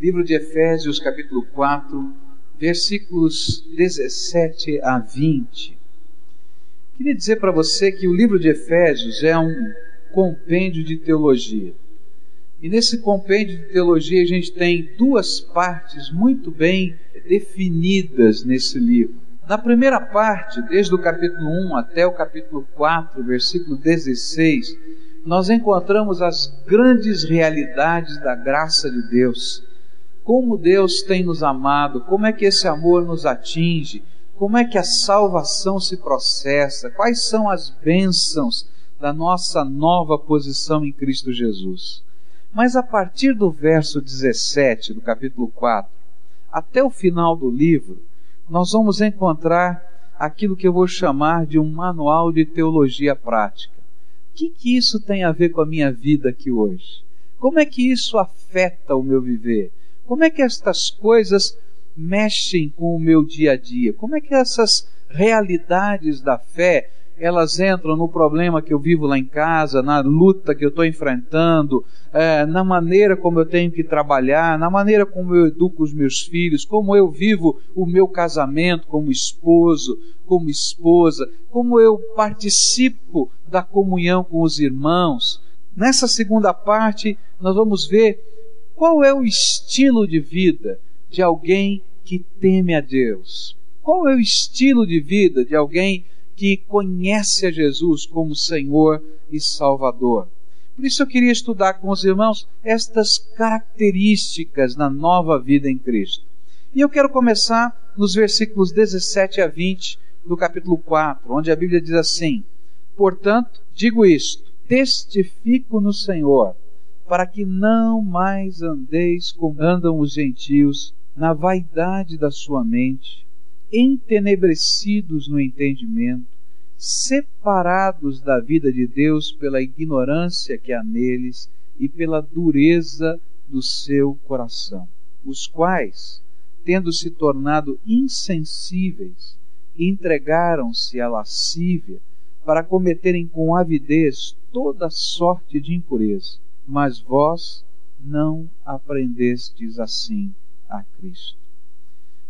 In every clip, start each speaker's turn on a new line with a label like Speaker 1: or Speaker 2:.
Speaker 1: Livro de Efésios, capítulo 4, versículos 17 a 20. Queria dizer para você que o livro de Efésios é um compêndio de teologia. E nesse compêndio de teologia a gente tem duas partes muito bem definidas nesse livro. Na primeira parte, desde o capítulo 1 até o capítulo 4, versículo 16, nós encontramos as grandes realidades da graça de Deus. Como Deus tem nos amado, como é que esse amor nos atinge, como é que a salvação se processa, quais são as bênçãos da nossa nova posição em Cristo Jesus. Mas a partir do verso 17 do capítulo 4 até o final do livro, nós vamos encontrar aquilo que eu vou chamar de um manual de teologia prática. O que, que isso tem a ver com a minha vida aqui hoje? Como é que isso afeta o meu viver? Como é que estas coisas mexem com o meu dia a dia? Como é que essas realidades da fé elas entram no problema que eu vivo lá em casa, na luta que eu estou enfrentando, é, na maneira como eu tenho que trabalhar, na maneira como eu educo os meus filhos, como eu vivo o meu casamento como esposo, como esposa, como eu participo da comunhão com os irmãos. Nessa segunda parte, nós vamos ver qual é o estilo de vida de alguém que teme a Deus. Qual é o estilo de vida de alguém que conhece a Jesus como Senhor e Salvador. Por isso eu queria estudar com os irmãos estas características na nova vida em Cristo. E eu quero começar nos versículos 17 a 20 do capítulo 4, onde a Bíblia diz assim: Portanto, digo isto, testifico no Senhor, para que não mais andeis como andam os gentios, na vaidade da sua mente, entenebrecidos no entendimento, separados da vida de Deus pela ignorância que há neles e pela dureza do seu coração, os quais, tendo se tornado insensíveis, entregaram-se à lascívia para cometerem com avidez toda sorte de impureza. Mas vós não aprendestes assim a Cristo.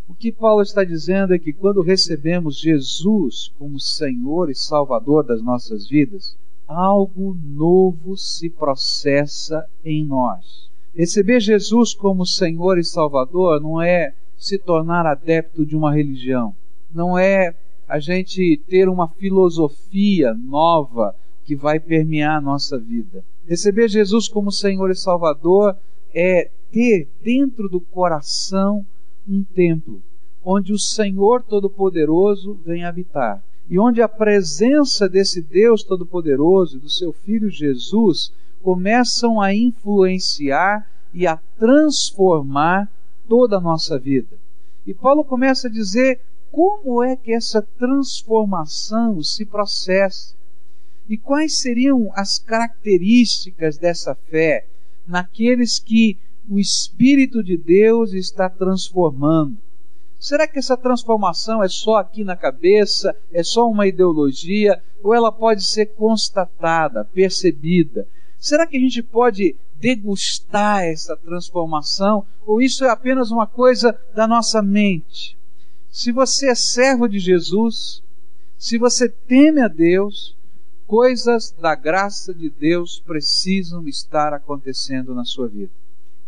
Speaker 1: O que Paulo está dizendo é que quando recebemos Jesus como Senhor e Salvador das nossas vidas, algo novo se processa em nós. Receber Jesus como Senhor e Salvador não é se tornar adepto de uma religião, não é a gente ter uma filosofia nova que vai permear a nossa vida. Receber Jesus como Senhor e Salvador é ter dentro do coração um templo onde o Senhor Todo-Poderoso vem habitar e onde a presença desse Deus Todo-Poderoso e do seu Filho Jesus começam a influenciar e a transformar toda a nossa vida. E Paulo começa a dizer como é que essa transformação se processa e quais seriam as características dessa fé naqueles que o Espírito de Deus está transformando. Será que essa transformação é só aqui na cabeça, é só uma ideologia, ou ela pode ser constatada, percebida? Será que a gente pode degustar essa transformação, ou isso é apenas uma coisa da nossa mente? Se você é servo de Jesus, se você teme a Deus, coisas da graça de Deus precisam estar acontecendo na sua vida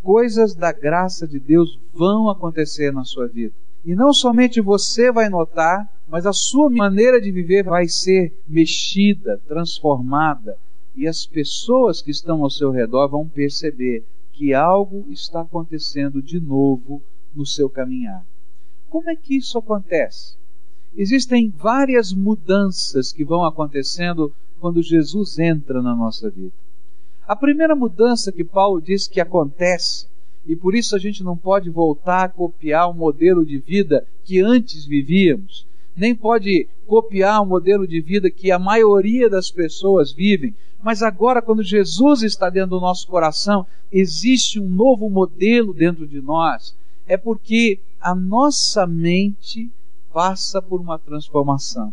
Speaker 1: coisas da graça de Deus vão acontecer na sua vida. E não somente você vai notar, mas a sua maneira de viver vai ser mexida, transformada, e as pessoas que estão ao seu redor vão perceber que algo está acontecendo de novo no seu caminhar. Como é que isso acontece? Existem várias mudanças que vão acontecendo quando Jesus entra na nossa vida. A primeira mudança que Paulo diz que acontece, e por isso a gente não pode voltar a copiar o modelo de vida que antes vivíamos, nem pode copiar o modelo de vida que a maioria das pessoas vivem, mas agora, quando Jesus está dentro do nosso coração, existe um novo modelo dentro de nós. É porque a nossa mente passa por uma transformação.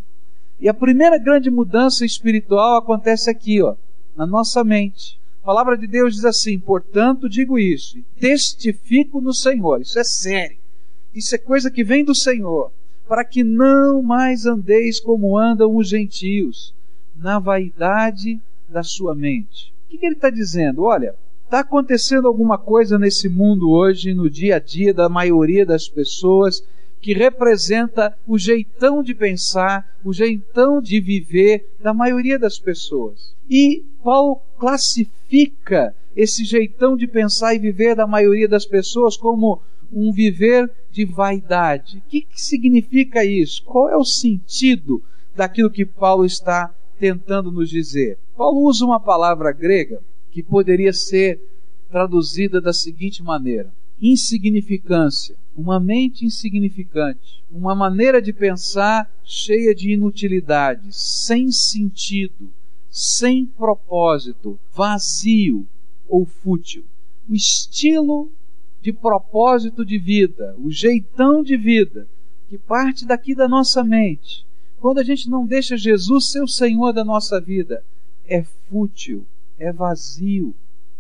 Speaker 1: E a primeira grande mudança espiritual acontece aqui, ó, na nossa mente. palavra de Deus diz assim: portanto, digo isso, testifico no Senhor. Isso é sério. Isso é coisa que vem do Senhor. Para que não mais andeis como andam os gentios, na vaidade da sua mente. O que, que ele está dizendo? Olha, está acontecendo alguma coisa nesse mundo hoje, no dia a dia da maioria das pessoas, que representa o jeitão de pensar, o jeitão de viver da maioria das pessoas. E Paulo classifica esse jeitão de pensar e viver da maioria das pessoas como um viver de vaidade. O que, que significa isso? Qual é o sentido daquilo que Paulo está tentando nos dizer? Paulo usa uma palavra grega que poderia ser traduzida da seguinte maneira: insignificância, uma mente insignificante, uma maneira de pensar cheia de inutilidade, sem sentido, sem propósito, vazio ou fútil. O estilo de propósito de vida, o jeitão de vida que parte daqui da nossa mente, quando a gente não deixa Jesus ser o Senhor da nossa vida, é fútil, é vazio,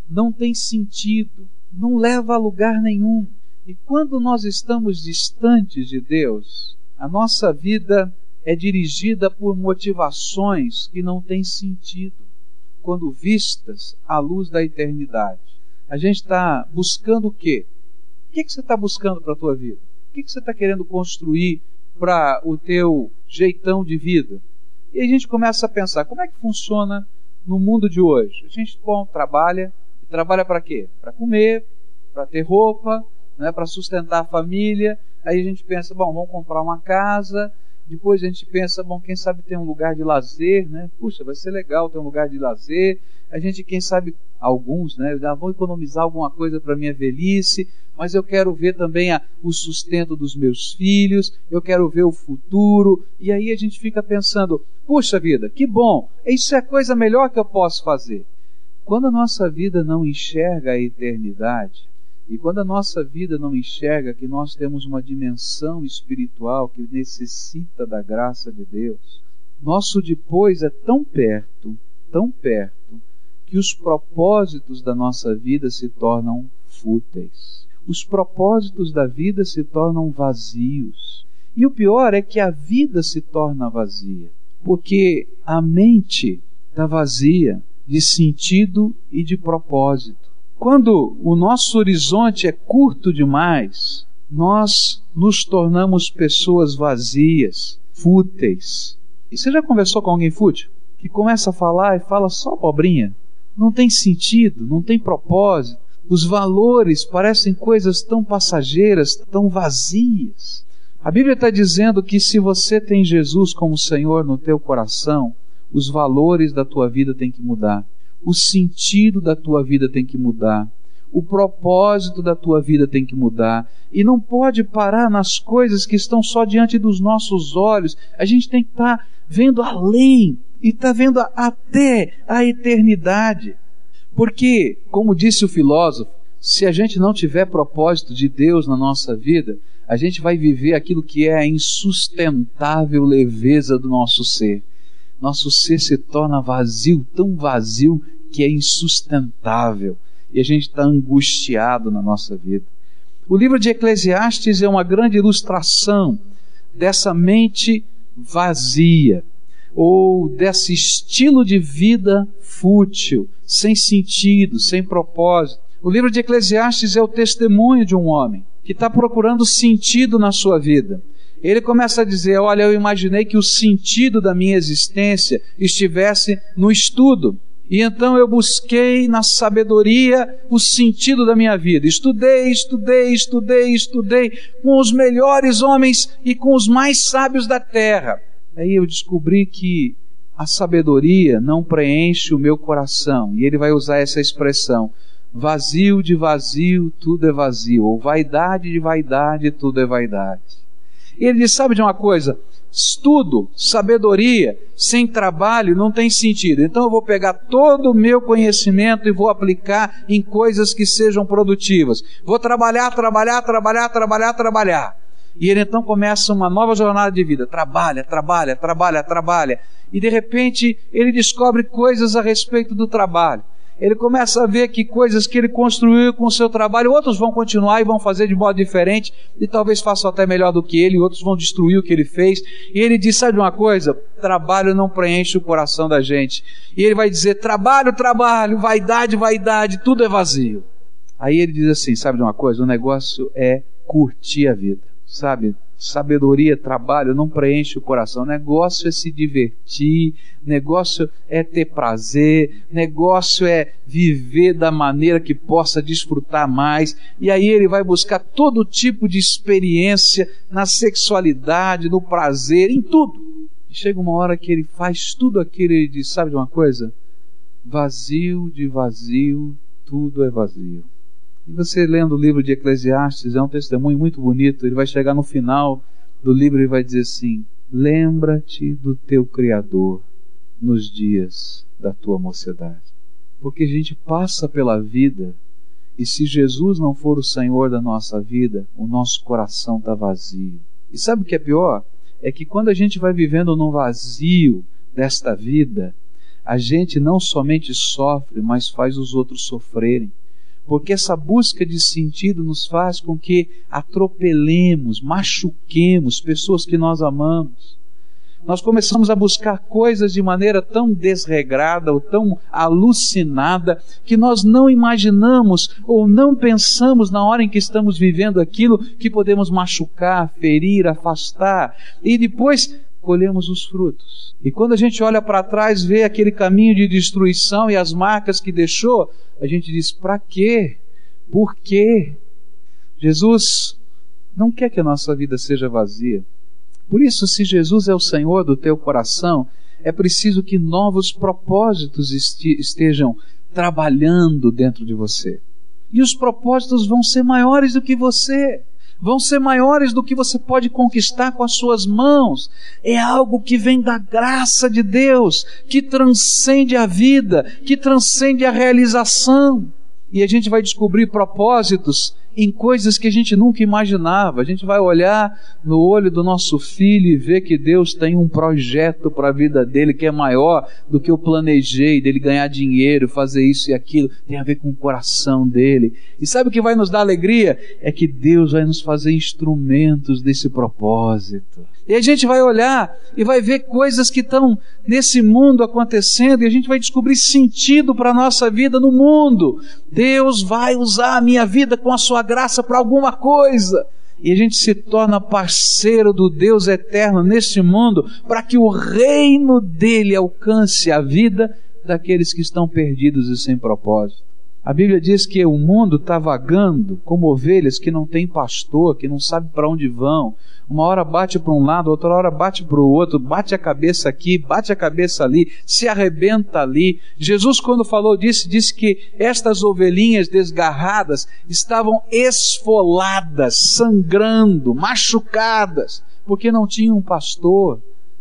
Speaker 1: não tem sentido, não leva a lugar nenhum. E quando nós estamos distantes de Deus, a nossa vida é dirigida por motivações que não têm sentido, quando vistas à luz da eternidade. A gente está buscando o quê? O que, que você está buscando para a tua vida? O que, que você está querendo construir para o teu jeitão de vida? E a gente começa a pensar, como é que funciona no mundo de hoje? A gente, bom, trabalha, trabalha para quê? Para comer, para ter roupa, né, para sustentar a família. Aí a gente pensa, bom, vamos comprar uma casa. Depois a gente pensa, bom, quem sabe ter um lugar de lazer, né? Puxa, vai ser legal ter um lugar de lazer. A gente, quem sabe, alguns, né? Ah, vou economizar alguma coisa para minha velhice, mas eu quero ver também a, o sustento dos meus filhos, eu quero ver o futuro. E aí a gente fica pensando, puxa vida, que bom, isso é a coisa melhor que eu posso fazer. Quando a nossa vida não enxerga a eternidade, e quando a nossa vida não enxerga que nós temos uma dimensão espiritual que necessita da graça de Deus, nosso depois é tão perto, tão perto, que os propósitos da nossa vida se tornam fúteis. Os propósitos da vida se tornam vazios. E o pior é que a vida se torna vazia, porque a mente está vazia de sentido e de propósito. Quando o nosso horizonte é curto demais, nós nos tornamos pessoas vazias, fúteis. E você já conversou com alguém fútil? Que começa a falar e fala só pobrinha? Não tem sentido, não tem propósito. Os valores parecem coisas tão passageiras, tão vazias. A Bíblia está dizendo que se você tem Jesus como Senhor no teu coração, os valores da tua vida têm que mudar. O sentido da tua vida tem que mudar, o propósito da tua vida tem que mudar, e não pode parar nas coisas que estão só diante dos nossos olhos, a gente tem que estar tá vendo além e estar tá vendo até a eternidade. Porque, como disse o filósofo, se a gente não tiver propósito de Deus na nossa vida, a gente vai viver aquilo que é a insustentável leveza do nosso ser nosso ser se torna vazio, tão vazio que é insustentável e a gente está angustiado na nossa vida. O livro de Eclesiastes é uma grande ilustração dessa mente vazia ou desse estilo de vida fútil, sem sentido, sem propósito. O livro de Eclesiastes é o testemunho de um homem que está procurando sentido na sua vida ele começa a dizer: Olha, eu imaginei que o sentido da minha existência estivesse no estudo. E então eu busquei na sabedoria o sentido da minha vida. Estudei, estudei, estudei, estudei com os melhores homens e com os mais sábios da terra. Aí eu descobri que a sabedoria não preenche o meu coração. E ele vai usar essa expressão: vazio de vazio, tudo é vazio. Ou vaidade de vaidade, tudo é vaidade. E ele diz: sabe de uma coisa? Estudo, sabedoria, sem trabalho não tem sentido. Então eu vou pegar todo o meu conhecimento e vou aplicar em coisas que sejam produtivas. Vou trabalhar, trabalhar, trabalhar, trabalhar, trabalhar. E ele então começa uma nova jornada de vida. Trabalha, trabalha, trabalha, trabalha. E de repente ele descobre coisas a respeito do trabalho. Ele começa a ver que coisas que ele construiu com o seu trabalho, outros vão continuar e vão fazer de modo diferente, e talvez façam até melhor do que ele, outros vão destruir o que ele fez. E ele diz: sabe uma coisa? Trabalho não preenche o coração da gente. E ele vai dizer: trabalho, trabalho, vaidade, vaidade, tudo é vazio. Aí ele diz assim: sabe de uma coisa? O negócio é curtir a vida, sabe? Sabedoria, trabalho, não preenche o coração. Negócio é se divertir, negócio é ter prazer, negócio é viver da maneira que possa desfrutar mais. E aí ele vai buscar todo tipo de experiência na sexualidade, no prazer, em tudo. E chega uma hora que ele faz tudo aquilo e ele diz: Sabe de uma coisa? Vazio de vazio, tudo é vazio. E você lendo o livro de Eclesiastes, é um testemunho muito bonito. Ele vai chegar no final do livro e vai dizer assim: Lembra-te do teu Criador nos dias da tua mocidade. Porque a gente passa pela vida e se Jesus não for o Senhor da nossa vida, o nosso coração está vazio. E sabe o que é pior? É que quando a gente vai vivendo no vazio desta vida, a gente não somente sofre, mas faz os outros sofrerem porque essa busca de sentido nos faz com que atropelemos, machuquemos pessoas que nós amamos. Nós começamos a buscar coisas de maneira tão desregrada ou tão alucinada que nós não imaginamos ou não pensamos na hora em que estamos vivendo aquilo que podemos machucar, ferir, afastar. E depois colhemos os frutos. E quando a gente olha para trás, vê aquele caminho de destruição e as marcas que deixou, a gente diz: para quê? Por quê? Jesus não quer que a nossa vida seja vazia. Por isso, se Jesus é o Senhor do teu coração, é preciso que novos propósitos estejam trabalhando dentro de você. E os propósitos vão ser maiores do que você vão ser maiores do que você pode conquistar com as suas mãos. É algo que vem da graça de Deus, que transcende a vida, que transcende a realização. E a gente vai descobrir propósitos em coisas que a gente nunca imaginava. A gente vai olhar no olho do nosso filho e ver que Deus tem um projeto para a vida dele que é maior do que eu planejei, dele ganhar dinheiro, fazer isso e aquilo. Tem a ver com o coração dele. E sabe o que vai nos dar alegria? É que Deus vai nos fazer instrumentos desse propósito. E a gente vai olhar e vai ver coisas que estão nesse mundo acontecendo e a gente vai descobrir sentido para a nossa vida no mundo. Deus vai usar a minha vida com a sua graça para alguma coisa. E a gente se torna parceiro do Deus eterno neste mundo para que o reino dele alcance a vida daqueles que estão perdidos e sem propósito. A Bíblia diz que o mundo está vagando como ovelhas que não têm pastor, que não sabe para onde vão. Uma hora bate para um lado, outra hora bate para o outro, bate a cabeça aqui, bate a cabeça ali, se arrebenta ali. Jesus, quando falou disso, disse que estas ovelhinhas desgarradas estavam esfoladas, sangrando, machucadas, porque não tinham um pastor.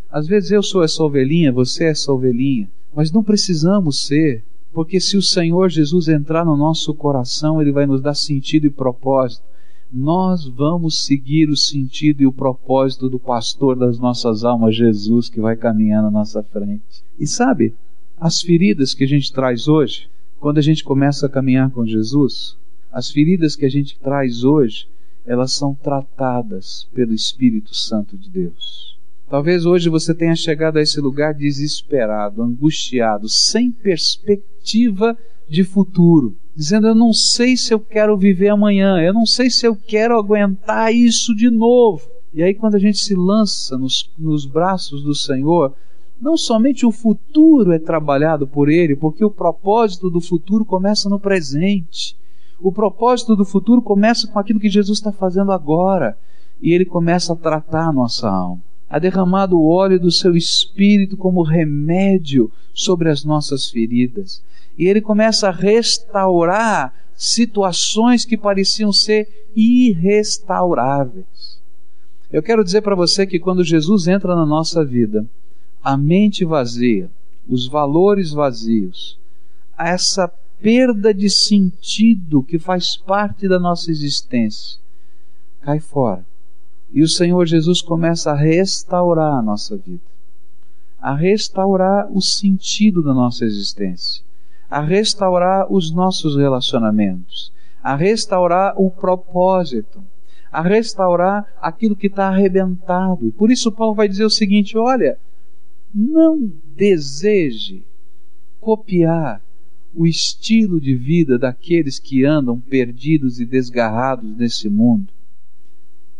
Speaker 1: Às vezes eu sou essa ovelhinha, você é essa ovelhinha, mas não precisamos ser. Porque se o Senhor Jesus entrar no nosso coração, Ele vai nos dar sentido e propósito. Nós vamos seguir o sentido e o propósito do pastor das nossas almas, Jesus, que vai caminhar na nossa frente. E sabe, as feridas que a gente traz hoje, quando a gente começa a caminhar com Jesus, as feridas que a gente traz hoje, elas são tratadas pelo Espírito Santo de Deus. Talvez hoje você tenha chegado a esse lugar desesperado, angustiado, sem perspectiva de futuro, dizendo: Eu não sei se eu quero viver amanhã, eu não sei se eu quero aguentar isso de novo. E aí, quando a gente se lança nos, nos braços do Senhor, não somente o futuro é trabalhado por Ele, porque o propósito do futuro começa no presente. O propósito do futuro começa com aquilo que Jesus está fazendo agora. E Ele começa a tratar a nossa alma ha derramado o óleo do seu espírito como remédio sobre as nossas feridas. E ele começa a restaurar situações que pareciam ser irrestauráveis. Eu quero dizer para você que quando Jesus entra na nossa vida, a mente vazia, os valores vazios, essa perda de sentido que faz parte da nossa existência, cai fora e o Senhor Jesus começa a restaurar a nossa vida, a restaurar o sentido da nossa existência, a restaurar os nossos relacionamentos, a restaurar o propósito, a restaurar aquilo que está arrebentado. E por isso Paulo vai dizer o seguinte: olha, não deseje copiar o estilo de vida daqueles que andam perdidos e desgarrados nesse mundo.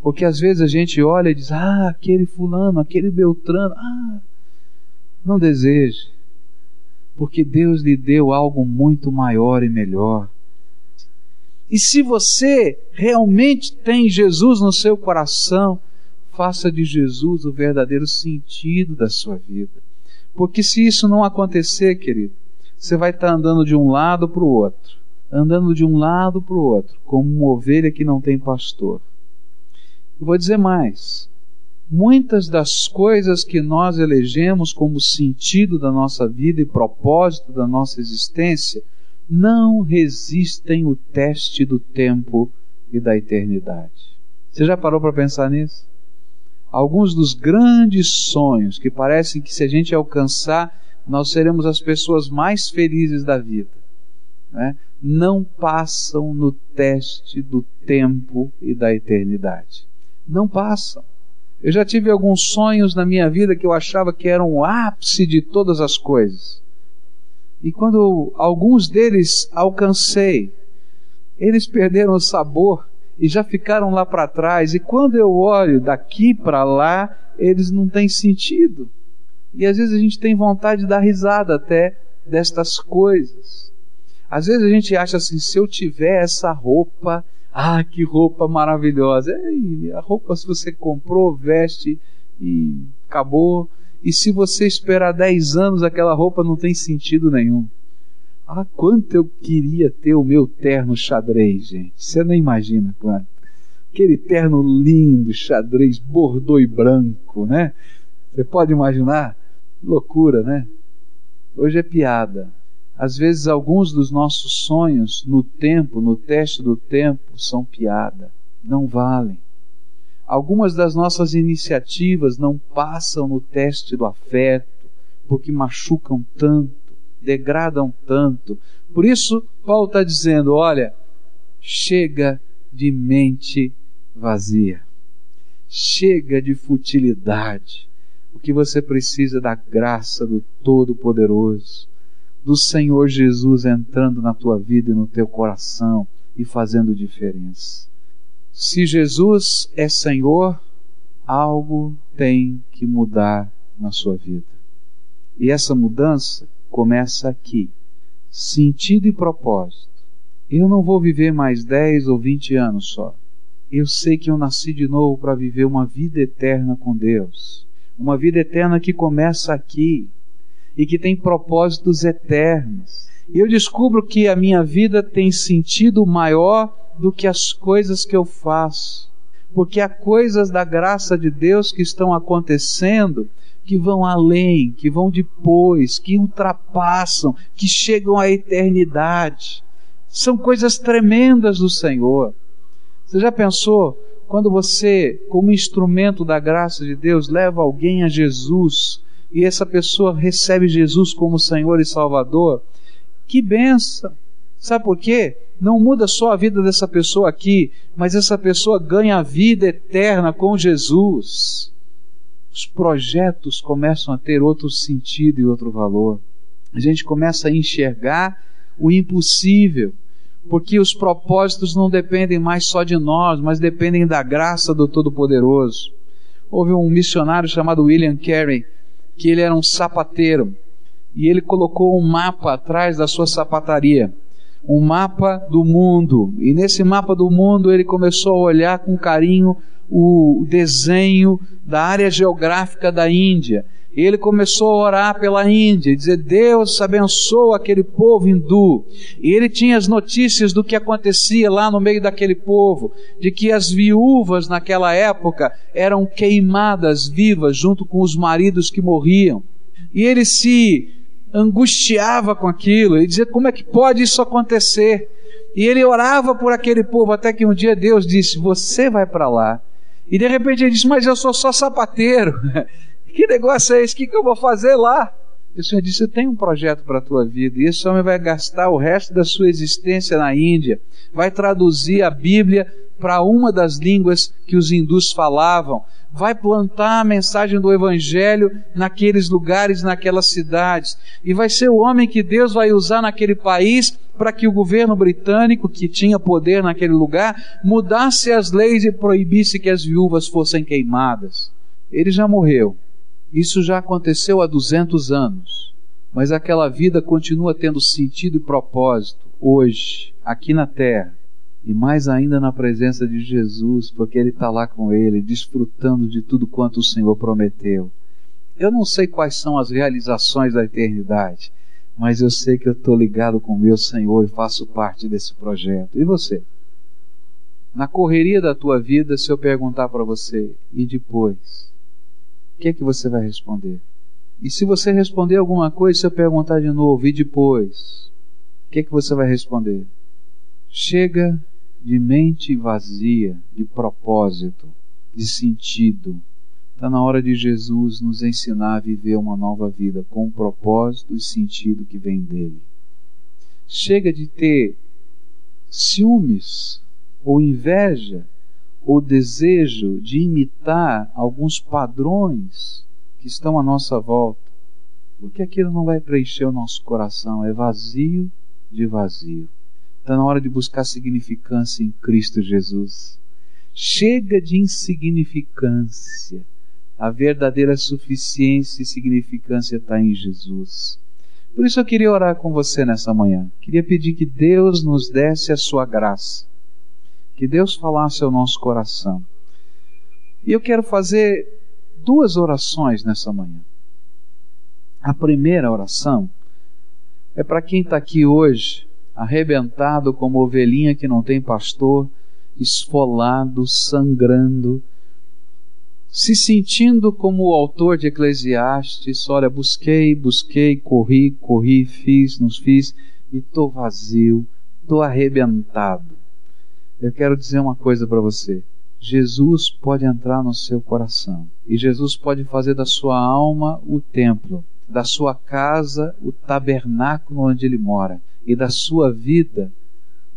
Speaker 1: Porque às vezes a gente olha e diz: ah, aquele fulano, aquele Beltrano, ah, não deseje, porque Deus lhe deu algo muito maior e melhor. E se você realmente tem Jesus no seu coração, faça de Jesus o verdadeiro sentido da sua vida. Porque se isso não acontecer, querido, você vai estar andando de um lado para o outro, andando de um lado para o outro, como uma ovelha que não tem pastor. Vou dizer mais. Muitas das coisas que nós elegemos como sentido da nossa vida e propósito da nossa existência não resistem o teste do tempo e da eternidade. Você já parou para pensar nisso? Alguns dos grandes sonhos que parecem que se a gente alcançar, nós seremos as pessoas mais felizes da vida, né? não passam no teste do tempo e da eternidade. Não passam. Eu já tive alguns sonhos na minha vida que eu achava que eram o ápice de todas as coisas. E quando alguns deles alcancei, eles perderam o sabor e já ficaram lá para trás. E quando eu olho daqui para lá, eles não têm sentido. E às vezes a gente tem vontade de dar risada até destas coisas. Às vezes a gente acha assim: se eu tiver essa roupa, ah, que roupa maravilhosa. É, a roupa, se você comprou, veste e acabou. E se você esperar 10 anos, aquela roupa não tem sentido nenhum. Ah, quanto eu queria ter o meu terno xadrez, gente. Você não imagina quanto. Aquele terno lindo, xadrez, bordô e branco, né? Você pode imaginar? Loucura, né? Hoje é piada. Às vezes, alguns dos nossos sonhos no tempo, no teste do tempo, são piada. Não valem. Algumas das nossas iniciativas não passam no teste do afeto, porque machucam tanto, degradam tanto. Por isso, Paulo está dizendo: olha, chega de mente vazia, chega de futilidade. O que você precisa é da graça do Todo-Poderoso, do Senhor Jesus entrando na tua vida e no teu coração e fazendo diferença. Se Jesus é Senhor, algo tem que mudar na sua vida. E essa mudança começa aqui. Sentido e propósito. Eu não vou viver mais 10 ou 20 anos só. Eu sei que eu nasci de novo para viver uma vida eterna com Deus. Uma vida eterna que começa aqui e que tem propósitos eternos. E eu descubro que a minha vida tem sentido maior do que as coisas que eu faço, porque há coisas da graça de Deus que estão acontecendo que vão além, que vão depois, que ultrapassam, que chegam à eternidade. São coisas tremendas do Senhor. Você já pensou quando você, como instrumento da graça de Deus, leva alguém a Jesus e essa pessoa recebe Jesus como Senhor e Salvador? Que benção! Sabe por quê? Não muda só a vida dessa pessoa aqui, mas essa pessoa ganha a vida eterna com Jesus. Os projetos começam a ter outro sentido e outro valor. A gente começa a enxergar o impossível, porque os propósitos não dependem mais só de nós, mas dependem da graça do Todo-Poderoso. Houve um missionário chamado William Carey, que ele era um sapateiro, e ele colocou um mapa atrás da sua sapataria um mapa do mundo. E nesse mapa do mundo ele começou a olhar com carinho o desenho da área geográfica da Índia. E ele começou a orar pela Índia e dizer: Deus abençoa aquele povo hindu. E ele tinha as notícias do que acontecia lá no meio daquele povo, de que as viúvas naquela época eram queimadas vivas junto com os maridos que morriam. E ele se angustiava com aquilo, ele dizia: como é que pode isso acontecer? E ele orava por aquele povo, até que um dia Deus disse: Você vai para lá. E de repente ele disse: Mas eu sou só sapateiro. que negócio é esse? O que, que eu vou fazer lá? E o Senhor disse: Eu tenho um projeto para a tua vida. E esse homem vai gastar o resto da sua existência na Índia, vai traduzir a Bíblia para uma das línguas que os hindus falavam, vai plantar a mensagem do Evangelho naqueles lugares, naquelas cidades, e vai ser o homem que Deus vai usar naquele país para que o governo britânico, que tinha poder naquele lugar, mudasse as leis e proibisse que as viúvas fossem queimadas. Ele já morreu. Isso já aconteceu há 200 anos. Mas aquela vida continua tendo sentido e propósito hoje, aqui na terra e mais ainda na presença de Jesus, porque Ele está lá com ele, desfrutando de tudo quanto o Senhor prometeu. Eu não sei quais são as realizações da eternidade, mas eu sei que eu estou ligado com meu Senhor e faço parte desse projeto. E você? Na correria da tua vida, se eu perguntar para você, e depois? O que é que você vai responder? E se você responder alguma coisa, se eu perguntar de novo, e depois? O que é que você vai responder? Chega de mente vazia, de propósito, de sentido. Está na hora de Jesus nos ensinar a viver uma nova vida com o propósito e sentido que vem dele. Chega de ter ciúmes ou inveja ou desejo de imitar alguns padrões que estão à nossa volta, porque aquilo não vai preencher o nosso coração, é vazio de vazio. Está na hora de buscar significância em Cristo Jesus. Chega de insignificância. A verdadeira suficiência e significância está em Jesus. Por isso eu queria orar com você nessa manhã. Queria pedir que Deus nos desse a sua graça. Que Deus falasse ao nosso coração. E eu quero fazer duas orações nessa manhã. A primeira oração é para quem está aqui hoje arrebentado como ovelhinha que não tem pastor, esfolado, sangrando, se sentindo como o autor de Eclesiastes, olha, busquei, busquei, corri, corri, fiz, nos fiz, e estou vazio, estou arrebentado. Eu quero dizer uma coisa para você. Jesus pode entrar no seu coração e Jesus pode fazer da sua alma o templo, da sua casa o tabernáculo onde ele mora e da sua vida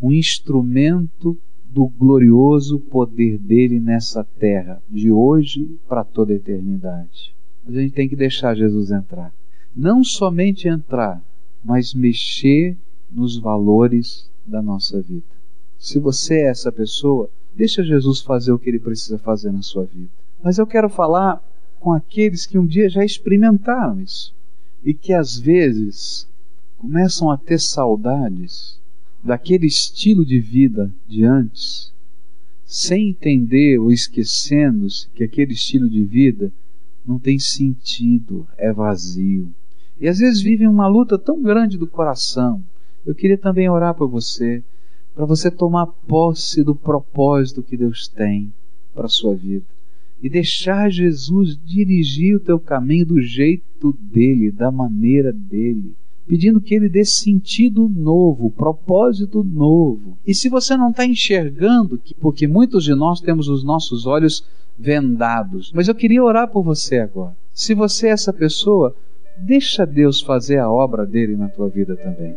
Speaker 1: um instrumento do glorioso poder dele nessa terra, de hoje para toda a eternidade. A gente tem que deixar Jesus entrar. Não somente entrar, mas mexer nos valores da nossa vida. Se você é essa pessoa, deixa Jesus fazer o que ele precisa fazer na sua vida. Mas eu quero falar com aqueles que um dia já experimentaram isso e que às vezes começam a ter saudades daquele estilo de vida de antes, sem entender ou esquecendo-se que aquele estilo de vida não tem sentido, é vazio. E às vezes vivem uma luta tão grande do coração. Eu queria também orar por você, para você tomar posse do propósito que Deus tem para a sua vida e deixar Jesus dirigir o teu caminho do jeito dele, da maneira dele pedindo que ele dê sentido novo, propósito novo. E se você não está enxergando, porque muitos de nós temos os nossos olhos vendados, mas eu queria orar por você agora. Se você é essa pessoa, deixa Deus fazer a obra dele na tua vida também.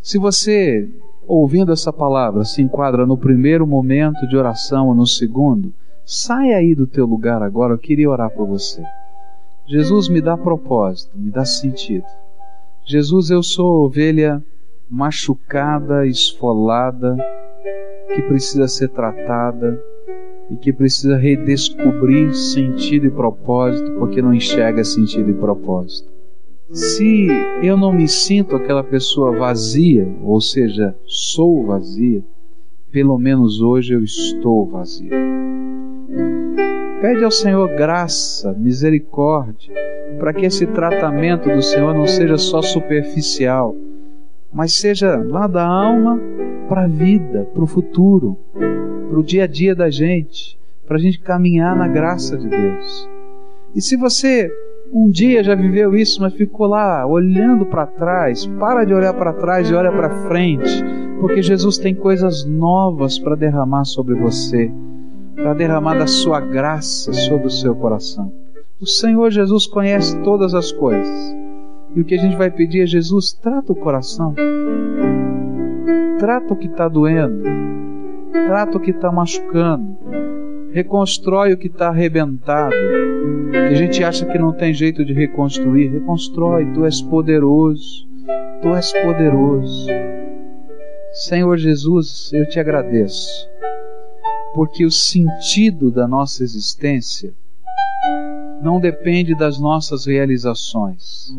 Speaker 1: Se você, ouvindo essa palavra, se enquadra no primeiro momento de oração ou no segundo, saia aí do teu lugar agora, eu queria orar por você. Jesus me dá propósito, me dá sentido. Jesus, eu sou ovelha machucada, esfolada, que precisa ser tratada e que precisa redescobrir sentido e propósito, porque não enxerga sentido e propósito. Se eu não me sinto aquela pessoa vazia, ou seja, sou vazia, pelo menos hoje eu estou vazio. Pede ao Senhor graça, misericórdia, para que esse tratamento do Senhor não seja só superficial, mas seja lá da alma para a vida, para o futuro, para o dia a dia da gente, para a gente caminhar na graça de Deus. E se você um dia já viveu isso, mas ficou lá olhando para trás, para de olhar para trás e olha para frente, porque Jesus tem coisas novas para derramar sobre você, para derramar da sua graça sobre o seu coração. O Senhor Jesus conhece todas as coisas. E o que a gente vai pedir é: Jesus, trata o coração, trata o que está doendo, trata o que está machucando, reconstrói o que está arrebentado, que a gente acha que não tem jeito de reconstruir. Reconstrói, tu és poderoso, tu és poderoso. Senhor Jesus, eu te agradeço, porque o sentido da nossa existência não depende das nossas realizações,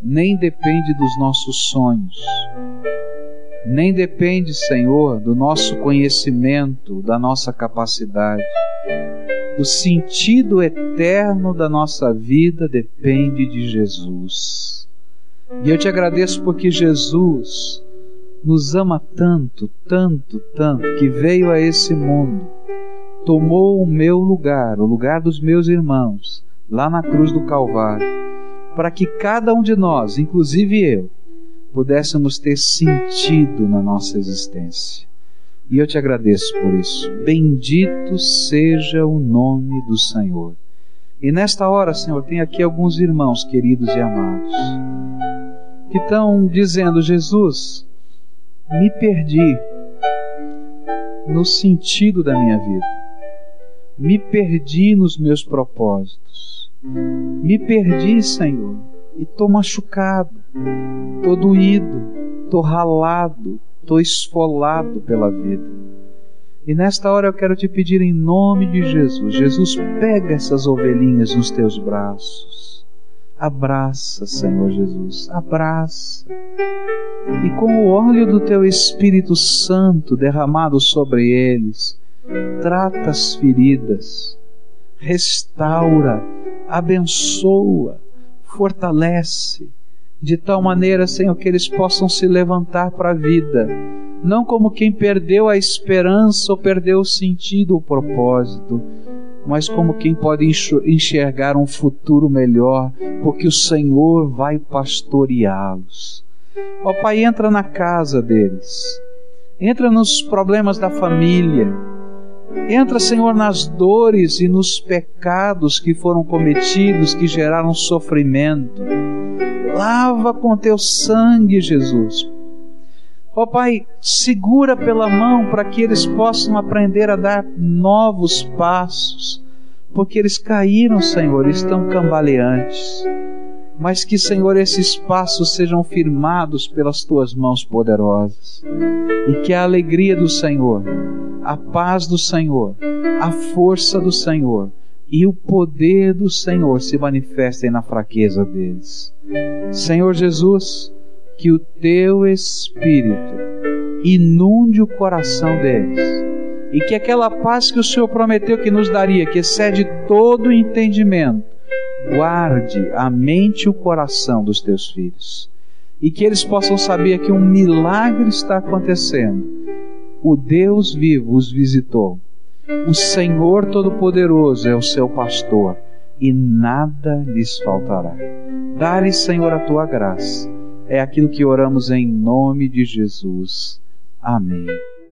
Speaker 1: nem depende dos nossos sonhos, nem depende, Senhor, do nosso conhecimento, da nossa capacidade. O sentido eterno da nossa vida depende de Jesus. E eu te agradeço porque Jesus nos ama tanto, tanto, tanto, que veio a esse mundo, tomou o meu lugar, o lugar dos meus irmãos, lá na cruz do Calvário, para que cada um de nós, inclusive eu, pudéssemos ter sentido na nossa existência. E eu te agradeço por isso. Bendito seja o nome do Senhor. E nesta hora, Senhor, tem aqui alguns irmãos queridos e amados que estão dizendo: Jesus, me perdi no sentido da minha vida, me perdi nos meus propósitos, me perdi, Senhor, e estou machucado, estou doído, estou ralado, estou esfolado pela vida. E nesta hora eu quero te pedir em nome de Jesus, Jesus, pega essas ovelhinhas nos teus braços Abraça, Senhor Jesus, abraça. E com o óleo do teu Espírito Santo derramado sobre eles, trata as feridas, restaura, abençoa, fortalece, de tal maneira, Senhor, que eles possam se levantar para a vida, não como quem perdeu a esperança ou perdeu o sentido, o propósito, mas como quem pode enxergar um futuro melhor, porque o Senhor vai pastoreá-los. Ó Pai, entra na casa deles, entra nos problemas da família, entra, Senhor, nas dores e nos pecados que foram cometidos, que geraram sofrimento. Lava com teu sangue, Jesus, Ó oh, Pai, segura pela mão para que eles possam aprender a dar novos passos, porque eles caíram, Senhor, estão cambaleantes. Mas que, Senhor, esses passos sejam firmados pelas tuas mãos poderosas. E que a alegria do Senhor, a paz do Senhor, a força do Senhor e o poder do Senhor se manifestem na fraqueza deles. Senhor Jesus, que o teu Espírito inunde o coração deles e que aquela paz que o Senhor prometeu que nos daria, que excede todo entendimento, guarde a mente e o coração dos teus filhos e que eles possam saber que um milagre está acontecendo. O Deus vivo os visitou. O Senhor Todo-Poderoso é o seu pastor e nada lhes faltará. Dá-lhes, Senhor, a tua graça é aquilo que oramos em nome de Jesus. Amém.